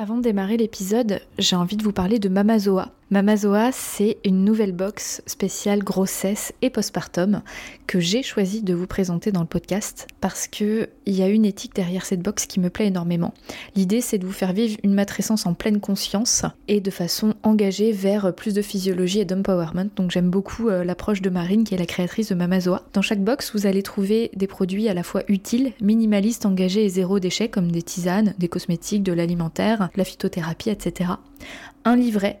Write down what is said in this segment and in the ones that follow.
Avant de démarrer l'épisode, j'ai envie de vous parler de Mamazoa. Mamazoa, c'est une nouvelle box spéciale grossesse et postpartum que j'ai choisi de vous présenter dans le podcast parce que il y a une éthique derrière cette box qui me plaît énormément. L'idée, c'est de vous faire vivre une matrescence en pleine conscience et de façon engagée vers plus de physiologie et d'empowerment. Donc j'aime beaucoup euh, l'approche de Marine qui est la créatrice de Mamazoa. Dans chaque box, vous allez trouver des produits à la fois utiles, minimalistes, engagés et zéro déchet comme des tisanes, des cosmétiques, de l'alimentaire, la phytothérapie, etc. Un livret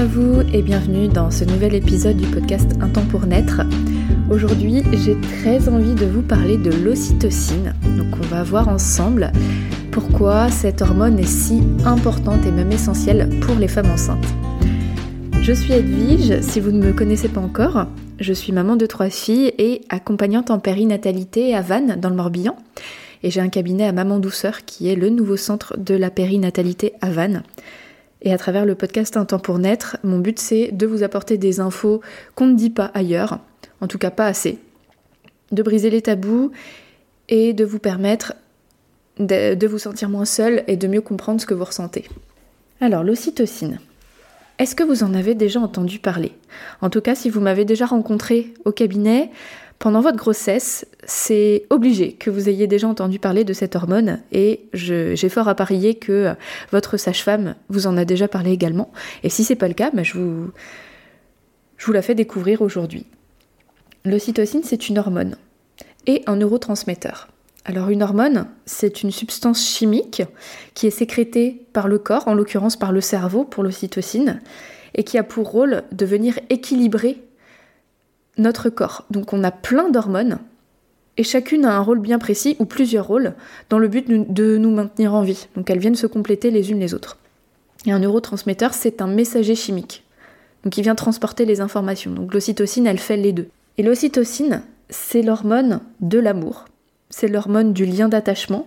à vous et bienvenue dans ce nouvel épisode du podcast Un temps pour naître. Aujourd'hui, j'ai très envie de vous parler de l'ocytocine. Donc on va voir ensemble pourquoi cette hormone est si importante et même essentielle pour les femmes enceintes. Je suis Edwige, si vous ne me connaissez pas encore, je suis maman de trois filles et accompagnante en périnatalité à Vannes dans le Morbihan. Et j'ai un cabinet à Maman Douceur qui est le nouveau centre de la périnatalité à Vannes. Et à travers le podcast Un temps pour naître, mon but c'est de vous apporter des infos qu'on ne dit pas ailleurs, en tout cas pas assez, de briser les tabous et de vous permettre de, vous sentir moins seul et de mieux comprendre ce que vous ressentez. Alors, l'ocytocine. Est-ce que vous en avez déjà entendu parler? En tout cas, si vous m'avez déjà rencontré au cabinet, pendant votre grossesse, c'est obligé que vous ayez déjà entendu parler de cette hormone et j'ai fort à parier que votre sage-femme vous en a déjà parlé également. Et si c'est pas le cas, bah, vous, je vous la fais découvrir aujourd'hui. L'ocytocine, c'est une hormone et un neurotransmetteur. Alors une hormone, c'est une substance chimique qui est sécrétée par le corps, en l'occurrence par le cerveau pour l'ocytocine, et qui a pour rôle de venir équilibrer notre corps. Donc on a plein d'hormones et chacune a un rôle bien précis ou plusieurs rôles dans le but de nous maintenir en vie. Donc elles viennent se compléter les unes les autres. Et un neurotransmetteur, c'est un messager chimique. Donc il vient transporter les informations. Donc l'ocytocine, elle fait les deux. Et l'ocytocine, c'est l'hormone de l'amour. C'est l'hormone du lien d'attachement.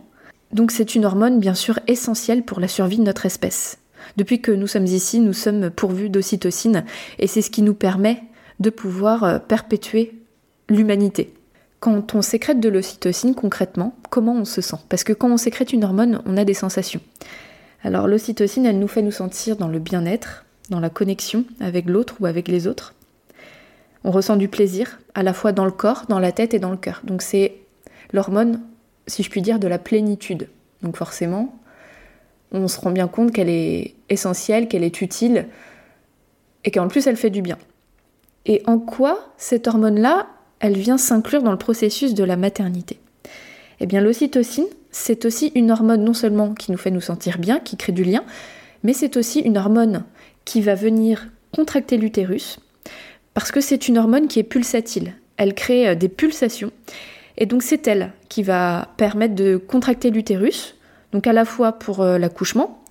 Donc c'est une hormone bien sûr essentielle pour la survie de notre espèce. Depuis que nous sommes ici, nous sommes pourvus d'ocytocine et c'est ce qui nous permet de pouvoir euh, perpétuer l'humanité. Quand on sécrète de l'ocytocine concrètement, comment on se sent? Parce que quand on sécrète une hormone, on a des sensations. Alors l'ocytocine, elle nous fait nous sentir dans le bien-être, dans la connexion avec l'autre ou avec les autres. On ressent du plaisir, à la fois dans le corps, dans la tête et dans le cœur. Donc c'est l'hormone, si je puis dire, de la plénitude. Donc forcément, on se rend bien compte qu'elle est essentielle, qu'elle est utile, et qu'en plus elle fait du bien. Et en quoi cette hormone-là, elle vient s'inclure dans le processus de la maternité? Eh bien l'ocytocine, c'est aussi une hormone non seulement qui nous fait nous sentir bien, qui crée du lien, mais c'est aussi une hormone qui va venir contracter l'utérus, parce que c'est une hormone qui est pulsatile. Elle crée euh, des pulsations, et donc c'est elle qui va permettre de contracter l'utérus, donc à la fois pour euh, l'accouchement,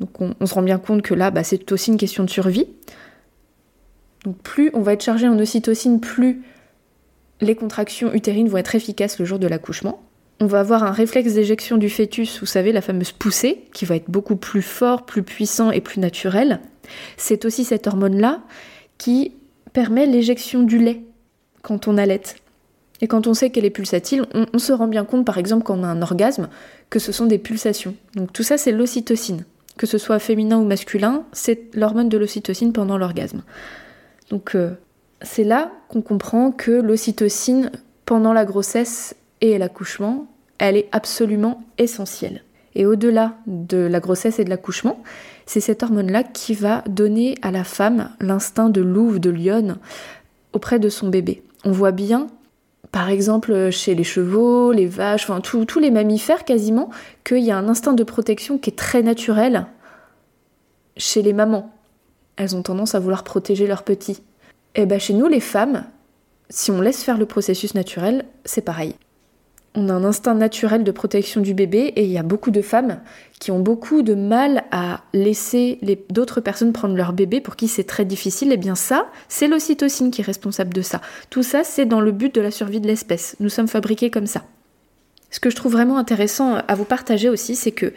donc on, se rend bien compte que là, bah, c'est aussi une question de survie, donc plus on va être chargé en ocytocine, plus les contractions utérines vont être efficaces le jour de l'accouchement. On va avoir un réflexe d'éjection du fœtus, vous savez, la fameuse poussée, qui va être beaucoup plus fort, plus puissant et plus naturel. C'est aussi cette hormone-là qui permet l'éjection du lait quand on allait. Et quand on sait qu'elle est pulsatile, on, on, se rend bien compte, par exemple, quand on a un orgasme, que ce sont des pulsations. Donc tout ça, c'est l'ocytocine. Que ce soit féminin ou masculin, c'est l'hormone de l'ocytocine pendant l'orgasme. Donc euh, c'est là qu'on comprend que l'ocytocine pendant la grossesse et l'accouchement, elle est absolument essentielle. Et au-delà de la grossesse et de l'accouchement, c'est cette hormone-là qui va donner à la femme l'instinct de louve, de lionne auprès de son bébé. On voit bien, par exemple, chez les chevaux, les vaches, enfin tous les mammifères quasiment, qu'il y a un instinct de protection qui est très naturel chez les mamans elles ont tendance à vouloir protéger leurs petits. Et eh bien chez nous, les femmes, si on laisse faire le processus naturel, c'est pareil. on a un instinct naturel de protection du bébé et il y a beaucoup de femmes qui ont beaucoup de mal à laisser d'autres personnes prendre leur bébé pour qui c'est très difficile. Et eh bien ça, c'est l'ocytocine qui est responsable de ça. Tout ça, c'est dans le but de la survie de l'espèce. Nous sommes fabriqués comme ça. Ce que je trouve vraiment intéressant à vous partager aussi, c'est que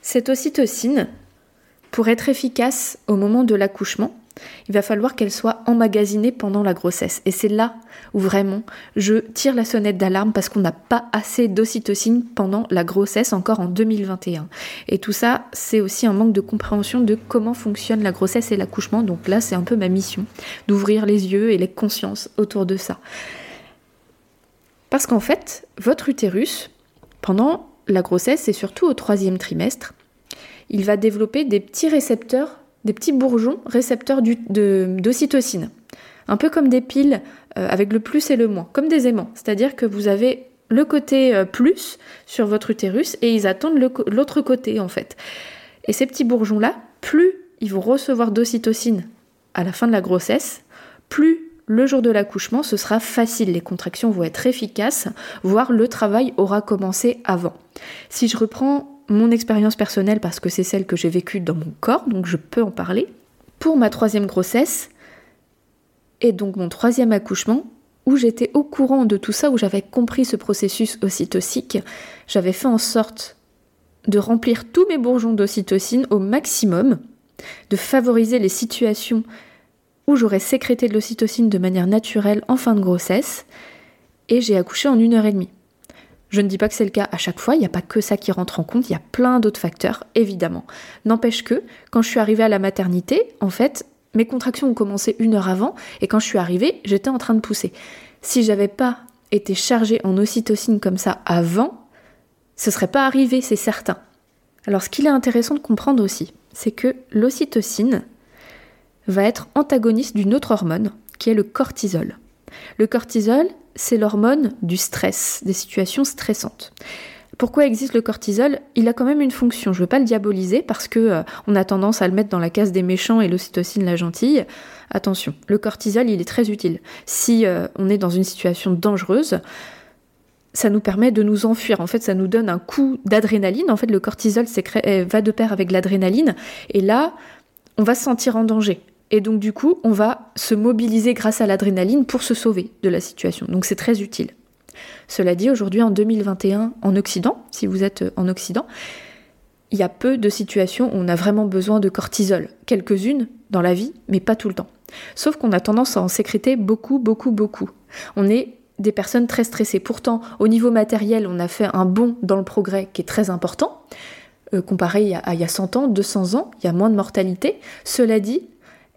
cette ocytocine, pour être efficace au moment de l'accouchement, il va falloir qu'elle soit emmagasinée pendant la grossesse. Et c'est là où vraiment je tire la sonnette d'alarme parce qu'on n'a pas assez d'ocytocine pendant la grossesse encore en 2021. Et tout ça, c'est aussi un manque de compréhension de comment fonctionne la grossesse et l'accouchement. Donc là, c'est un peu ma mission, d'ouvrir les yeux et les consciences autour de ça. Parce qu'en fait, votre utérus, pendant la grossesse et surtout au troisième trimestre, il va développer des petits récepteurs des petits bourgeons récepteurs d'ocytocine. Un peu comme des piles euh, avec le plus et le moins, comme des aimants. C'est-à-dire que vous avez le côté euh, plus sur votre utérus et ils attendent l'autre côté en fait. Et ces petits bourgeons-là, plus ils vont recevoir d'ocytocine à la fin de la grossesse, plus le jour de l'accouchement, ce sera facile, les contractions vont être efficaces, voire le travail aura commencé avant. Si je reprends mon expérience personnelle parce que c'est celle que j'ai vécue dans mon corps, donc je peux en parler. Pour ma troisième grossesse et donc mon troisième accouchement, où j'étais au courant de tout ça, où j'avais compris ce processus ocytocique, j'avais fait en sorte de remplir tous mes bourgeons d'ocytocine au maximum, de favoriser les situations où j'aurais sécrété de l'ocytocine de manière naturelle en fin de grossesse, et j'ai accouché en une heure et demie. Je ne dis pas que c'est le cas à chaque fois, il n'y a pas que ça qui rentre en compte, il y a plein d'autres facteurs, évidemment. N'empêche que, quand je suis arrivée à la maternité, en fait, mes contractions ont commencé une heure avant, et quand je suis arrivée, j'étais en train de pousser. Si j'avais pas été chargée en ocytocine comme ça avant, ce serait pas arrivé, c'est certain. Alors ce qu'il est intéressant de comprendre aussi, c'est que l'ocytocine va être antagoniste d'une autre hormone, qui est le cortisol. Le cortisol, c'est l'hormone du stress, des situations stressantes. Pourquoi existe le cortisol? Il a quand même une fonction. Je ne veux pas le diaboliser parce que euh, on a tendance à le mettre dans la case des méchants et l'ocytocine la gentille. Attention, le cortisol, il est très utile. Si euh, on est dans une situation dangereuse, ça nous permet de nous enfuir. En fait, ça nous donne un coup d'adrénaline. En fait, le cortisol euh, va de pair avec l'adrénaline. Et là, on va se sentir en danger. Et donc du coup, on va se mobiliser grâce à l'adrénaline pour se sauver de la situation. Donc c'est très utile. Cela dit, aujourd'hui en 2021 en Occident, si vous êtes en Occident, il y a peu de situations où on a vraiment besoin de cortisol. Quelques-unes dans la vie, mais pas tout le temps. Sauf qu'on a tendance à en sécréter beaucoup, beaucoup, beaucoup. On est des personnes très stressées. Pourtant, au niveau matériel, on a fait un bond dans le progrès qui est très important. Euh, comparé à, il y a 100 ans, 200 ans, il y a moins de mortalité. Cela dit,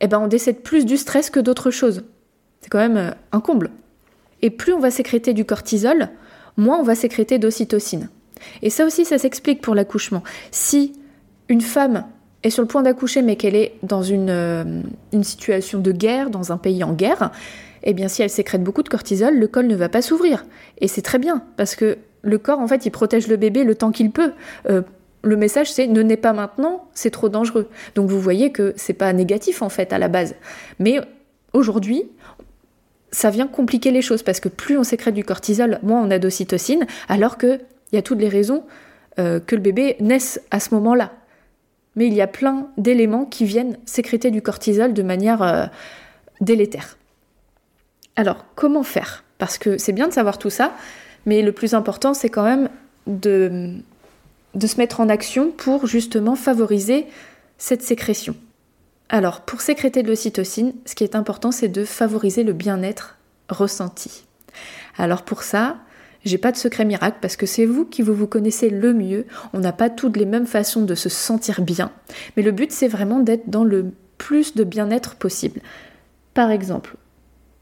eh ben on décède plus du stress que d'autres choses. C'est quand même euh, un comble. Et plus on va sécréter du cortisol, moins on va sécréter d'ocytocine. Et ça aussi, ça s'explique pour l'accouchement. Si une femme est sur le point d'accoucher mais qu'elle est dans une, euh, une, situation de guerre, dans un pays en guerre, eh bien si elle sécrète beaucoup de cortisol, le col ne va pas s'ouvrir. Et c'est très bien, parce que le corps, en fait, il protège le bébé le temps qu'il peut. Euh, le message c'est ne naissez pas maintenant, c'est trop dangereux. Donc vous voyez que c'est pas négatif en fait à la base. Mais aujourd'hui, ça vient compliquer les choses parce que plus on sécrète du cortisol, moins on a d'ocytocine, alors qu'il y a toutes les raisons euh, que le bébé naisse à ce moment-là. Mais il y a plein d'éléments qui viennent sécréter du cortisol de manière euh, délétère. Alors, comment faire? Parce que c'est bien de savoir tout ça, mais le plus important, c'est quand même de de se mettre en action pour justement favoriser cette sécrétion. Alors, pour sécréter de l'ocytocine, ce qui est important, c'est de favoriser le bien-être ressenti. Alors pour ça, j'ai pas de secret miracle parce que c'est vous qui vous, vous connaissez le mieux. On n'a pas toutes les mêmes façons de se sentir bien, mais le but c'est vraiment d'être dans le plus de bien-être possible. Par exemple,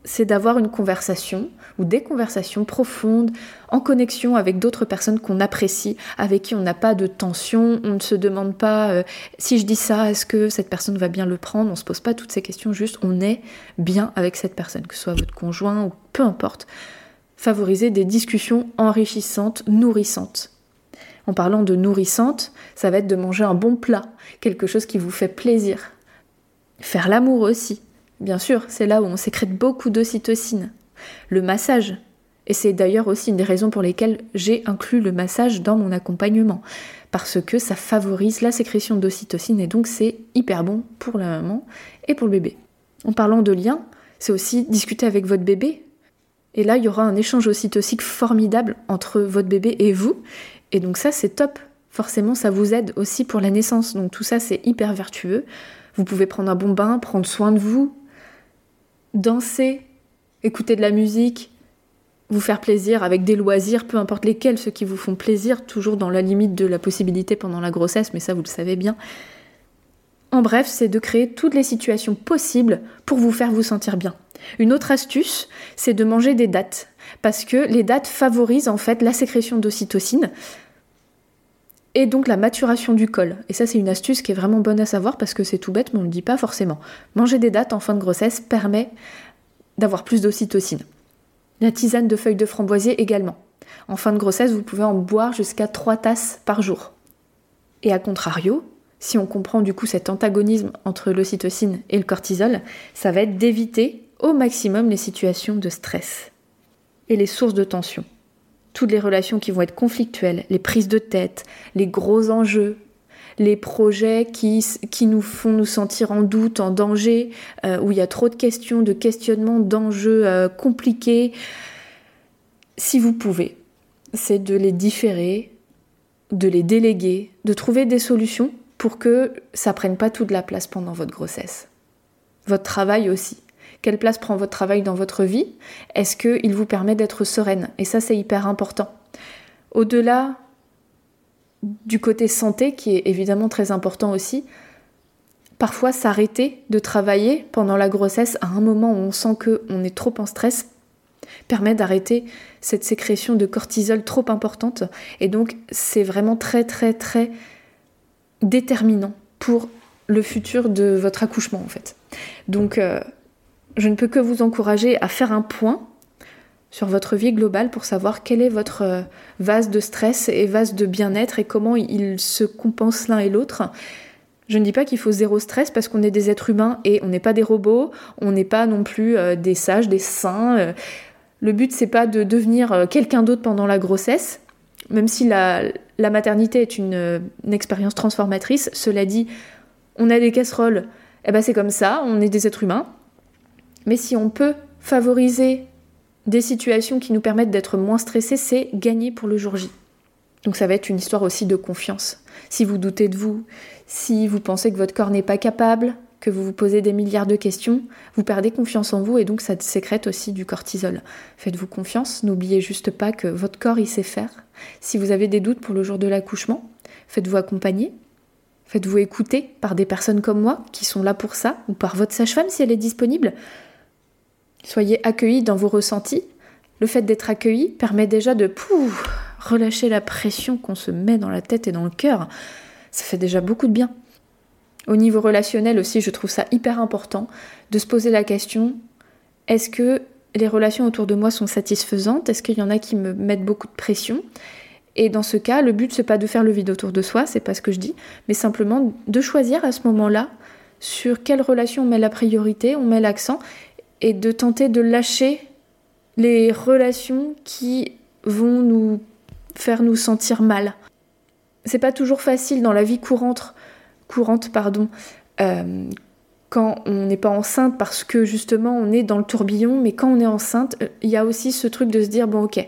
c'est d'avoir une conversation ou des conversations profondes, en connexion avec d'autres personnes qu'on apprécie, avec qui on n'a pas de tension, on ne se demande pas euh, si je dis ça, est-ce que cette personne va bien le prendre, on se pose pas toutes ces questions, juste on est bien avec cette personne, que ce soit votre conjoint ou peu importe. Favoriser des discussions enrichissantes, nourrissantes. En parlant de nourrissantes, ça va être de manger un bon plat, quelque chose qui vous fait plaisir. Faire l'amour aussi, Bien sûr, c'est là où on sécrète beaucoup d'ocytocine. Le massage, Et c'est d'ailleurs aussi une des raisons pour lesquelles j'ai inclus le massage dans mon accompagnement. Parce que ça favorise la sécrétion d'ocytocine et donc c'est hyper bon pour la maman et pour le bébé. En parlant de lien, c'est aussi discuter avec votre bébé. Et là, il y aura un échange ocytocique formidable entre votre bébé et vous. Et donc ça, c'est top. Forcément, ça vous aide aussi pour la naissance. Donc tout ça, c'est hyper vertueux. Vous pouvez prendre un bon bain, prendre soin de vous, danser, écouter de la musique, vous faire plaisir avec des loisirs, peu importe lesquels, ceux qui vous font plaisir, toujours dans la limite de la possibilité pendant la grossesse, mais ça vous le savez bien. En bref, c'est de créer toutes les situations possibles pour vous faire vous sentir bien. Une autre astuce, c'est de manger des dattes, parce que les dattes favorisent en fait la sécrétion d'ocytocine et donc la maturation du col. Et ça, c'est une astuce qui est vraiment bonne à savoir parce que c'est tout bête, mais on ne le dit pas forcément. Manger des dattes en fin de grossesse permet d'avoir plus d'ocytocine. La tisane de feuilles de framboisier également. En fin de grossesse, vous pouvez en boire jusqu'à 3 tasses par jour. Et à contrario, si on comprend du coup cet antagonisme entre l'ocytocine et le cortisol, ça va être d'éviter au maximum les situations de stress et les sources de tension. Toutes les relations qui vont être conflictuelles, les prises de tête, les gros enjeux, les projets qui, qui nous font nous sentir en doute, en danger, euh, où il y a trop de questions, de questionnements, d'enjeux euh, compliqués. Si vous pouvez, c'est de les différer, de les déléguer, de trouver des solutions pour que ça prenne pas toute la place pendant votre grossesse. Votre travail aussi. Quelle place prend votre travail dans votre vie Est-ce qu'il vous permet d'être sereine? Et ça, c'est hyper important. Au-delà du côté santé, qui est évidemment très important aussi, parfois s'arrêter de travailler pendant la grossesse à un moment où on sent qu'on est trop en stress permet d'arrêter cette sécrétion de cortisol trop importante. Et donc c'est vraiment très très très déterminant pour le futur de votre accouchement en fait. Donc euh, je ne peux que vous encourager à faire un point sur votre vie globale pour savoir quel est votre euh, vase de stress et vase de bien-être et comment ils se compensent l'un et l'autre. Je ne dis pas qu'il faut zéro stress parce qu'on est des êtres humains et on n'est pas des robots, on n'est pas non plus euh, des sages, des saints. Euh. Le but c'est pas de devenir quelqu'un d'autre pendant la grossesse, même si la, maternité est une, expérience transformatrice. Cela dit, on a des casseroles, eh ben c'est comme ça, on est des êtres humains. Mais si on peut favoriser des situations qui nous permettent d'être moins stressés, c'est gagner pour le jour J. Donc ça va être une histoire aussi de confiance. Si vous doutez de vous, si vous pensez que votre corps n'est pas capable, que vous vous posez des milliards de questions, vous perdez confiance en vous et donc ça sécrète aussi du cortisol. Faites-vous confiance, n'oubliez juste pas que votre corps il sait faire. Si vous avez des doutes pour le jour de l'accouchement, faites-vous accompagner, faites-vous écouter par des personnes comme moi qui sont là pour ça, ou par votre sage-femme si elle est disponible. Soyez accueillis dans vos ressentis. Le fait d'être accueilli permet déjà de relâcher la pression qu'on se met dans la tête et dans le cœur. Ça fait déjà beaucoup de bien. Au niveau relationnel aussi, je trouve ça hyper important de se poser la question est-ce que les relations autour de moi sont satisfaisantes? Est-ce qu'il y en a qui me mettent beaucoup de pression? Et dans ce cas, le but c'est pas de faire le vide autour de soi, c'est pas ce que je dis, mais simplement de choisir à ce moment-là sur quelle relation on met la priorité, on met l'accent et de tenter de lâcher les relations qui vont nous faire nous sentir mal. C'est pas toujours facile dans la vie courante, courante pardon, euh, quand on n'est pas enceinte parce que justement on est dans le tourbillon, mais quand on est enceinte, il y a aussi ce truc de se dire bon ok,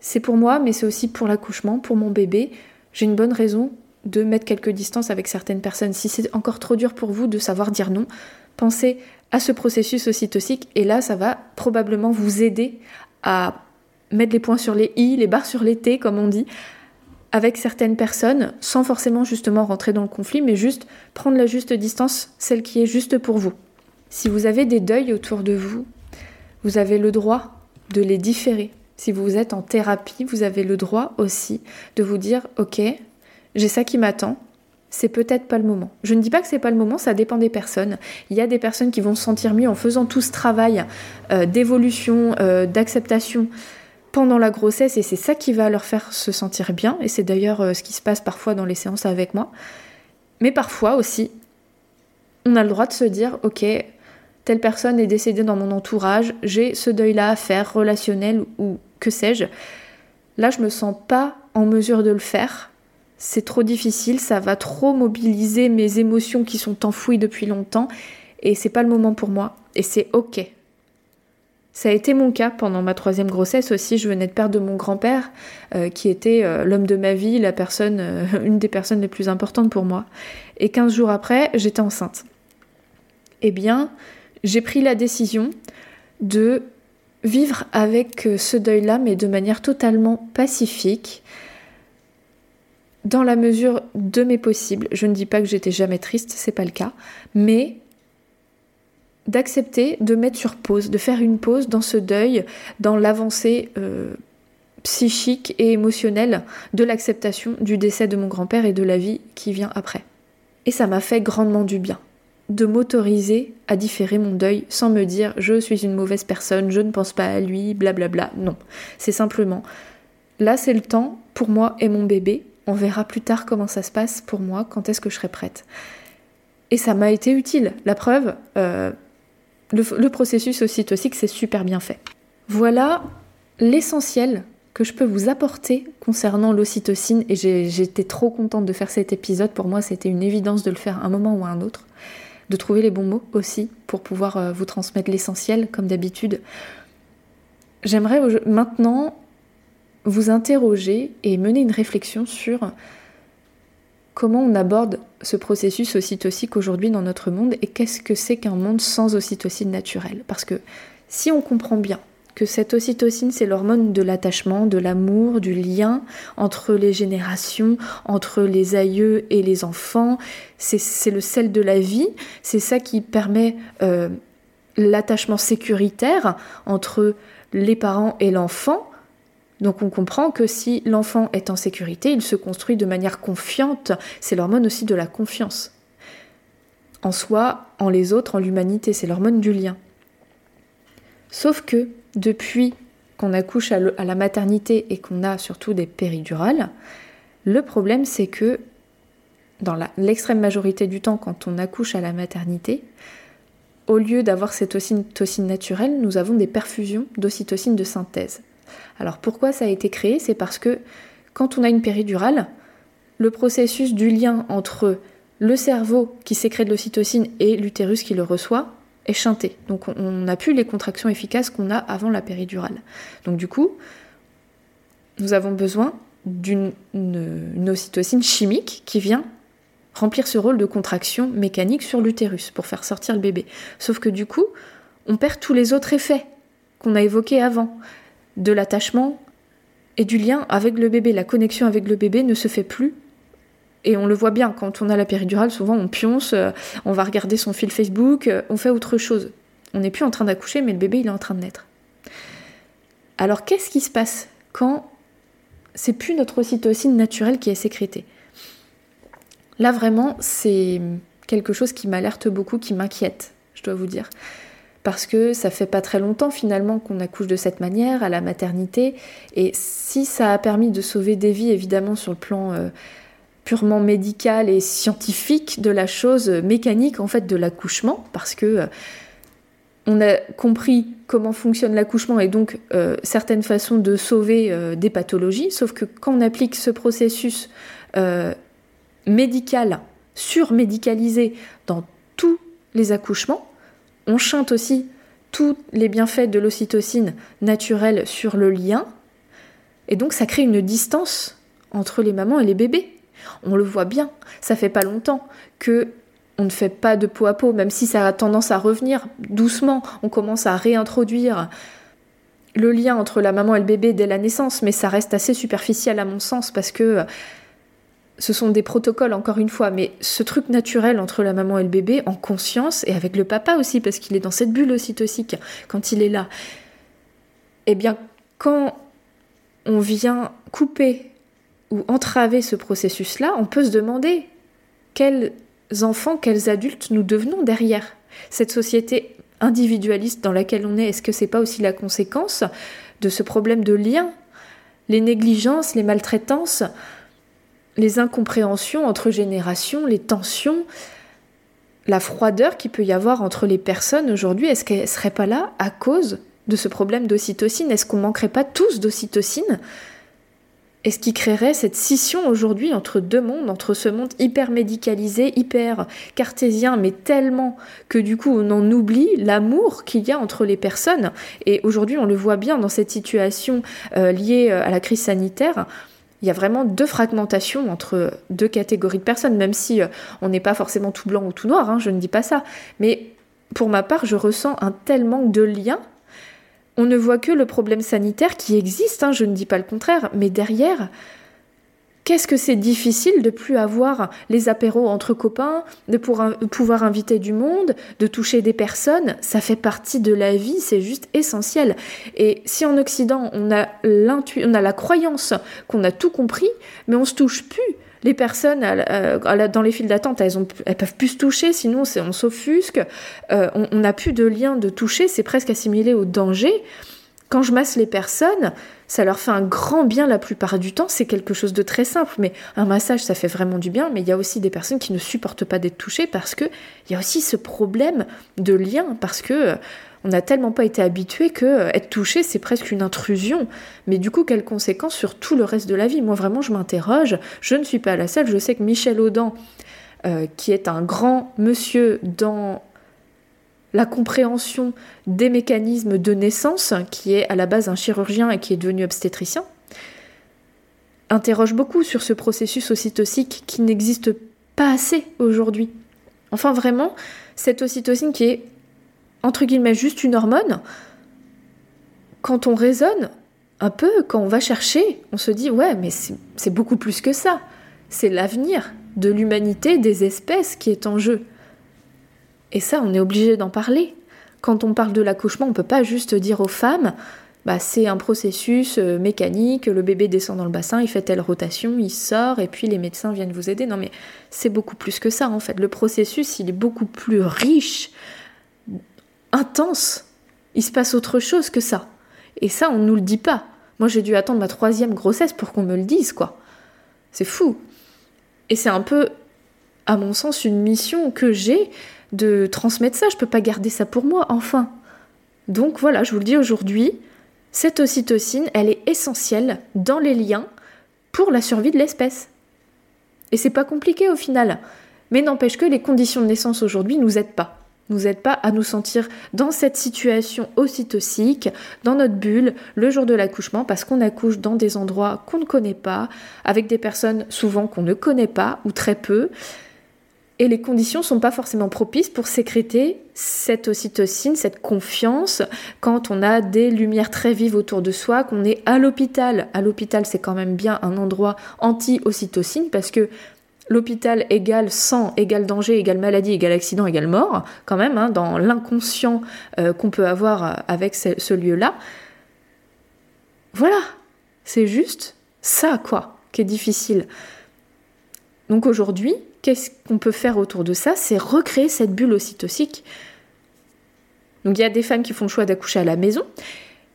c'est pour moi, mais c'est aussi pour l'accouchement, pour mon bébé. J'ai une bonne raison de mettre quelques distances avec certaines personnes. Si c'est encore trop dur pour vous de savoir dire non, pensez à ce processus ocytocique et là ça va probablement vous aider à mettre les points sur les i, les barres sur les t comme on dit, avec certaines personnes sans forcément justement rentrer dans le conflit mais juste prendre la juste distance, celle qui est juste pour vous. Si vous avez des deuils autour de vous, vous avez le droit de les différer. Si vous êtes en thérapie, vous avez le droit aussi de vous dire OK, j'ai ça qui m'attend, c'est peut-être pas le moment. Je ne dis pas que c'est pas le moment, ça dépend des personnes. Il y a des personnes qui vont se sentir mieux en faisant tout ce travail euh, d'évolution, euh, d'acceptation pendant la grossesse et c'est ça qui va leur faire se sentir bien et c'est d'ailleurs euh, ce qui se passe parfois dans les séances avec moi. Mais parfois aussi, on a le droit de se dire ok, telle personne est décédée dans mon entourage, j'ai ce deuil-là à faire, relationnel ou que sais-je. Là, je me sens pas en mesure de le faire. C'est trop difficile, ça va trop mobiliser mes émotions qui sont enfouies depuis longtemps et c'est pas le moment pour moi et c'est ok. Ça a été mon cas pendant ma troisième grossesse aussi. Je venais de perdre mon grand-père, euh, qui était euh, l'homme de ma vie, la personne, euh, une des personnes les plus importantes pour moi. Et 15 jours après, j'étais enceinte. Eh bien, j'ai pris la décision de vivre avec ce deuil-là, mais de manière totalement pacifique, dans la mesure de mes possibles. Je ne dis pas que j'étais jamais triste, c'est pas le cas, mais d'accepter de mettre sur pause, de faire une pause dans ce deuil, dans l'avancée euh, psychique et émotionnelle de l'acceptation du décès de mon grand-père et de la vie qui vient après. Et ça m'a fait grandement du bien de m'autoriser à différer mon deuil sans me dire je suis une mauvaise personne, je ne pense pas à lui, blablabla. Non, c'est simplement là c'est le temps pour moi et mon bébé. On verra plus tard comment ça se passe pour moi, quand est-ce que je serai prête. Et ça m'a été utile. La preuve, euh, le, processus ocytocique, c'est super bien fait. Voilà l'essentiel que je peux vous apporter concernant l'ocytocine et j'étais trop contente de faire cet épisode. Pour moi, c'était une évidence de le faire à un moment ou à un autre, de trouver les bons mots aussi pour pouvoir euh, vous transmettre l'essentiel comme d'habitude. J'aimerais maintenant vous interroger et mener une réflexion sur comment on aborde ce processus ocytocique aujourd'hui dans notre monde et qu'est-ce que c'est qu'un monde sans ocytocine naturelle. Parce que si on comprend bien que cette ocytocine, c'est l'hormone de l'attachement, de l'amour, du lien entre les générations, entre les aïeux et les enfants, c'est le sel de la vie, c'est ça qui permet euh, l'attachement sécuritaire entre les parents et l'enfant, donc on comprend que si l'enfant est en sécurité, il se construit de manière confiante. C'est l'hormone aussi de la confiance. En soi, en les autres, en l'humanité, c'est l'hormone du lien. Sauf que depuis qu'on accouche à la maternité et qu'on a surtout des péridurales, le problème c'est que dans l'extrême majorité du temps, quand on accouche à la maternité, au lieu d'avoir cette ocytocine naturelle, nous avons des perfusions d'ocytocine de synthèse. Alors pourquoi ça a été créé? C'est parce que quand on a une péridurale, le processus du lien entre le cerveau qui sécrète l'ocytocine et l'utérus qui le reçoit est chanté. Donc on n'a plus les contractions efficaces qu'on a avant la péridurale. Donc du coup, nous avons besoin d'une ocytocine chimique qui vient remplir ce rôle de contraction mécanique sur l'utérus pour faire sortir le bébé. Sauf que du coup, on perd tous les autres effets qu'on a évoqués avant de l'attachement et du lien avec le bébé. La connexion avec le bébé ne se fait plus. Et on le voit bien, quand on a la péridurale, souvent on pionce, euh, on va regarder son fil Facebook, euh, on fait autre chose. On n'est plus en train d'accoucher, mais le bébé il est en train de naître. Alors qu'est-ce qui se passe quand c'est plus notre ocytocine naturelle qui est sécrétée? Là vraiment, c'est quelque chose qui m'alerte beaucoup, qui m'inquiète, je dois vous dire parce que ça fait pas très longtemps finalement qu'on accouche de cette manière à la maternité. Et si ça a permis de sauver des vies évidemment sur le plan euh, purement médical et scientifique de la chose mécanique en fait de l'accouchement parce que euh, on a compris comment fonctionne l'accouchement et donc euh, certaines façons de sauver des pathologies, sauf que quand on applique ce processus médical, surmédicalisé dans tous les accouchements, on chante aussi tous les bienfaits de l'ocytocine naturelle sur le lien, et donc ça crée une distance entre les mamans et les bébés. On le voit bien, ça fait pas longtemps que on ne fait pas de peau à peau, même si ça a tendance à revenir doucement, on commence à réintroduire le lien entre la maman et le bébé dès la naissance, mais ça reste assez superficiel à mon sens parce que ce sont des protocoles encore une fois, mais ce truc naturel entre la maman et le bébé, en conscience, et avec le papa aussi, parce qu'il est dans cette bulle ocytocique quand il est là, eh bien, quand on vient couper ou entraver ce processus-là, on peut se demander quels enfants, quels adultes nous devenons derrière cette société individualiste dans laquelle on est. Est-ce que c'est pas aussi la conséquence de ce problème de lien Les négligences, les maltraitances, les incompréhensions entre générations, les tensions, la froideur qu'il peut y avoir entre les personnes aujourd'hui, est-ce qu'elle serait pas là à cause de ce problème d'ocytocine? Est-ce qu'on manquerait pas tous d'ocytocine? Et ce qui créerait cette scission aujourd'hui entre deux mondes, entre ce monde hyper médicalisé, hyper cartésien, mais tellement que du coup on en oublie l'amour qu'il y a entre les personnes. Et aujourd'hui on le voit bien dans cette situation euh, liée euh, à la crise sanitaire. Il y a vraiment deux fragmentations entre deux catégories de personnes, même si euh, on n'est pas forcément tout blanc ou tout noir, hein, je ne dis pas ça. Mais pour ma part, je ressens un tel manque de lien on ne voit que le problème sanitaire qui existe, hein, je ne dis pas le contraire, mais derrière, qu'est-ce que c'est difficile de plus avoir les apéros entre copains, de pouvoir inviter du monde, de toucher des personnes, ça fait partie de la vie, c'est juste essentiel. Et si en Occident on a, on a la croyance qu'on a tout compris, mais on se touche plus, les personnes euh, dans les files d'attente, elles, elles peuvent plus se toucher, sinon on s'offusque. Euh, on n'a plus de lien de toucher, c'est presque assimilé au danger. Quand je masse les personnes, ça leur fait un grand bien la plupart du temps. C'est quelque chose de très simple, mais un massage, ça fait vraiment du bien. Mais il y a aussi des personnes qui ne supportent pas d'être touchées parce que il y a aussi ce problème de lien, parce que on n'a tellement pas été habitué que euh, être touché, c'est presque une intrusion. Mais du coup, quelles conséquences sur tout le reste de la vie? Moi, vraiment, je m'interroge. Je ne suis pas la seule. Je sais que Michel Audin, euh, qui est un grand monsieur dans la compréhension des mécanismes de naissance, qui est à la base un chirurgien et qui est devenu obstétricien, interroge beaucoup sur ce processus ocytocique qui n'existe pas assez aujourd'hui. Enfin vraiment, cette ocytocine qui est entre guillemets juste une hormone, quand on raisonne un peu, quand on va chercher, on se dit ouais, mais c'est beaucoup plus que ça. C'est l'avenir de l'humanité, des espèces qui est en jeu. Et ça, on est obligé d'en parler. Quand on parle de l'accouchement, on ne peut pas juste dire aux femmes bah, c'est un processus euh, mécanique, le bébé descend dans le bassin, il fait telle rotation, il sort, et puis les médecins viennent vous aider. Non mais c'est beaucoup plus que ça en fait. Le processus, il est beaucoup plus riche intense. Il se passe autre chose que ça. Et ça, on ne nous le dit pas. Moi, j'ai dû attendre ma troisième grossesse pour qu'on me le dise, quoi. C'est fou. Et c'est un peu, à mon sens, une mission que j'ai de transmettre ça. Je peux pas garder ça pour moi, enfin. Donc voilà, je vous le dis aujourd'hui, cette ocytocine, elle est essentielle dans les liens pour la survie de l'espèce. Et c'est pas compliqué au final. Mais n'empêche que les conditions de naissance aujourd'hui nous aident pas nous aide pas à nous sentir dans cette situation aussi toxique, dans notre bulle, le jour de l'accouchement, parce qu'on accouche dans des endroits qu'on ne connaît pas, avec des personnes souvent qu'on ne connaît pas ou très peu. Et les conditions sont pas forcément propices pour sécréter cette ocytocine, cette confiance, quand on a des lumières très vives autour de soi, qu'on est à l'hôpital. À l'hôpital, c'est quand même bien un endroit anti-ocytocine parce que l'hôpital égale sang, égale danger, égale maladie, égale accident, égale mort, quand même, hein, dans l'inconscient euh, qu'on peut avoir euh, avec ce, lieu-là. Voilà, c'est juste ça, quoi, qui est difficile. Donc aujourd'hui, qu'est-ce qu'on peut faire autour de ça C'est recréer cette bulle ocytocique. Donc il y a des femmes qui font le choix d'accoucher à la maison.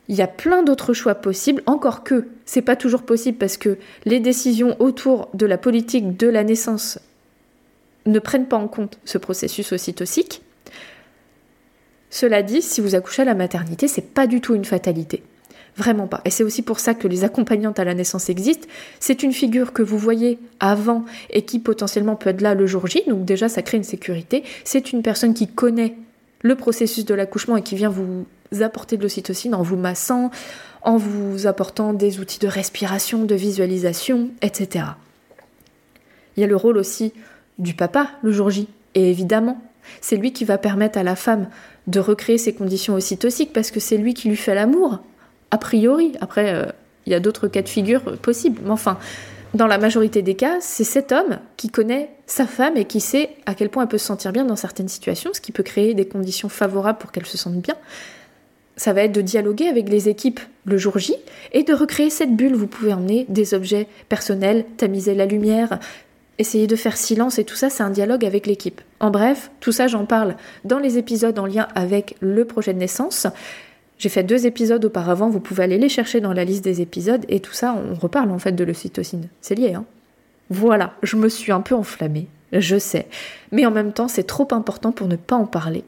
Il y a plein d'autres choix possibles, encore que c'est pas toujours possible parce que les décisions autour de la politique de la naissance ne prennent pas en compte ce processus ocytocique. Cela dit, si vous accouchez à la maternité, c'est pas du tout une fatalité. Vraiment pas. Et c'est aussi pour ça que les accompagnantes à la naissance existent. C'est une figure que vous voyez avant et qui potentiellement peut être là le jour J. Donc déjà, ça crée une sécurité. C'est une personne qui connaît le processus de l'accouchement et qui vient vous apporter de l'ocytocine en vous massant, en vous apportant des outils de respiration, de visualisation, etc. Il y a le rôle aussi du papa le jour J. Et évidemment, c'est lui qui va permettre à la femme de recréer ses conditions ocytociques parce que c'est lui qui lui fait l'amour, a priori. Après, euh, il y a d'autres cas de figure possibles. Mais enfin, dans la majorité des cas, c'est cet homme qui connaît sa femme et qui sait à quel point elle peut se sentir bien dans certaines situations, ce qui peut créer des conditions favorables pour qu'elle se sente bien ça va être de dialoguer avec les équipes le jour J et de recréer cette bulle. Vous pouvez emmener des objets personnels, tamiser la lumière, essayer de faire silence et tout ça, c'est un dialogue avec l'équipe. En bref, tout ça, j'en parle dans les épisodes en lien avec le projet de naissance. J'ai fait deux épisodes auparavant, vous pouvez aller les chercher dans la liste des épisodes et tout ça, on reparle en fait de l'ocytocine. C'est lié, hein. Voilà, je me suis un peu enflammée. je sais. Mais en même temps, c'est trop important pour ne pas en parler.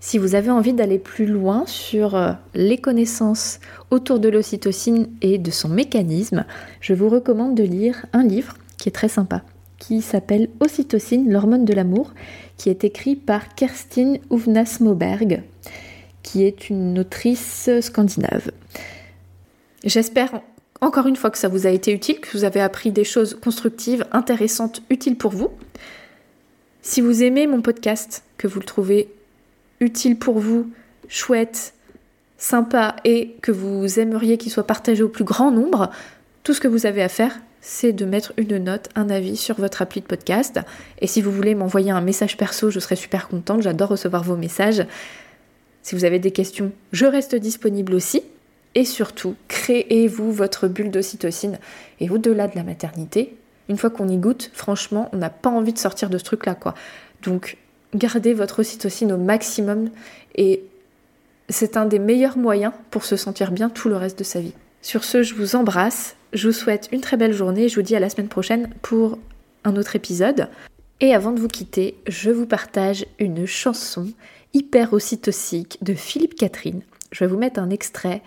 Si vous avez envie d'aller plus loin sur euh, les connaissances autour de l'ocytocine et de son mécanisme, je vous recommande de lire un livre qui est très sympa, qui s'appelle Ocytocine, l'hormone de l'amour, qui est écrit par Kerstin Uvnas Moberg, qui est une autrice scandinave. J'espère encore une fois que ça vous a été utile, que vous avez appris des choses constructives, intéressantes, utiles pour vous. Si vous aimez mon podcast, que vous le trouvez utile pour vous, chouette, sympa et que vous aimeriez qu'il soit partagé au plus grand nombre, tout ce que vous avez à faire, c'est de mettre une note, un avis sur votre appli de podcast. Et si vous voulez m'envoyer un message perso, je serai super contente, j'adore recevoir vos messages. Si vous avez des questions, je reste disponible aussi. Et surtout, créez-vous votre bulle d'ocytocine. Et au-delà de la maternité, une fois qu'on y goûte, franchement, on n'a pas envie de sortir de ce truc-là, quoi. Donc, gardez votre ocytocine au maximum et c'est un des meilleurs moyens pour se sentir bien tout le reste de sa vie. Sur ce, je vous embrasse, je vous souhaite une très belle journée je vous dis à la semaine prochaine pour un autre épisode. Et avant de vous quitter, je vous partage une chanson hyper ocytocique de Philippe Catherine. Je vais vous mettre un extrait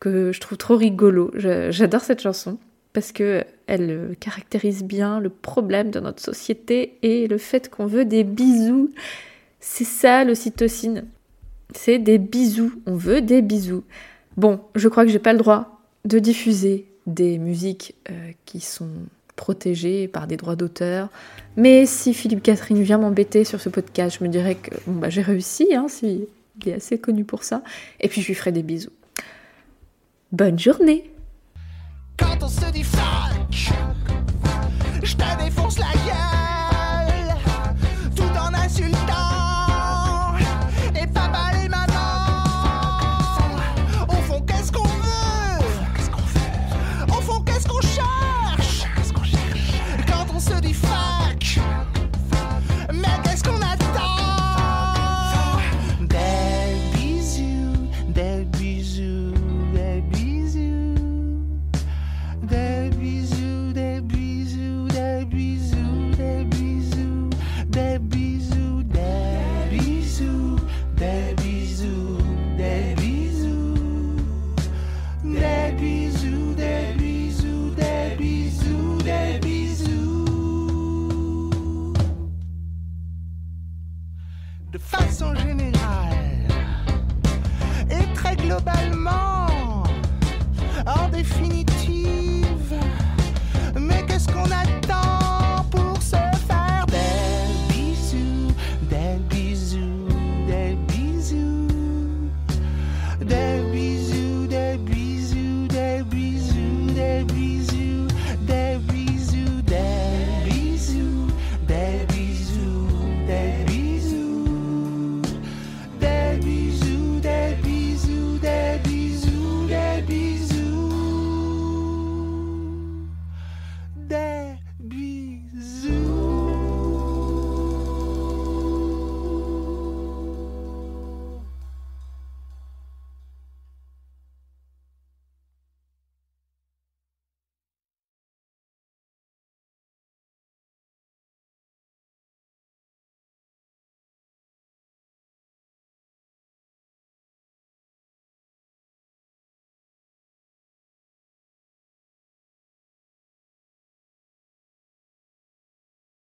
que je trouve trop rigolo. J'adore cette chanson parce que elle euh, caractérise bien le problème de notre société et le fait qu'on veut des bisous. C'est ça l'ocytocine. C'est des bisous. On veut des bisous. Bon, je crois que j'ai pas le droit de diffuser des musiques euh, qui sont protégées par des droits d'auteur. Mais si Philippe Catherine vient m'embêter sur ce podcast, je me dirais que bah, j'ai réussi, hein, s'il est assez connu pour ça. Et puis je lui ferai des bisous. Bonne journée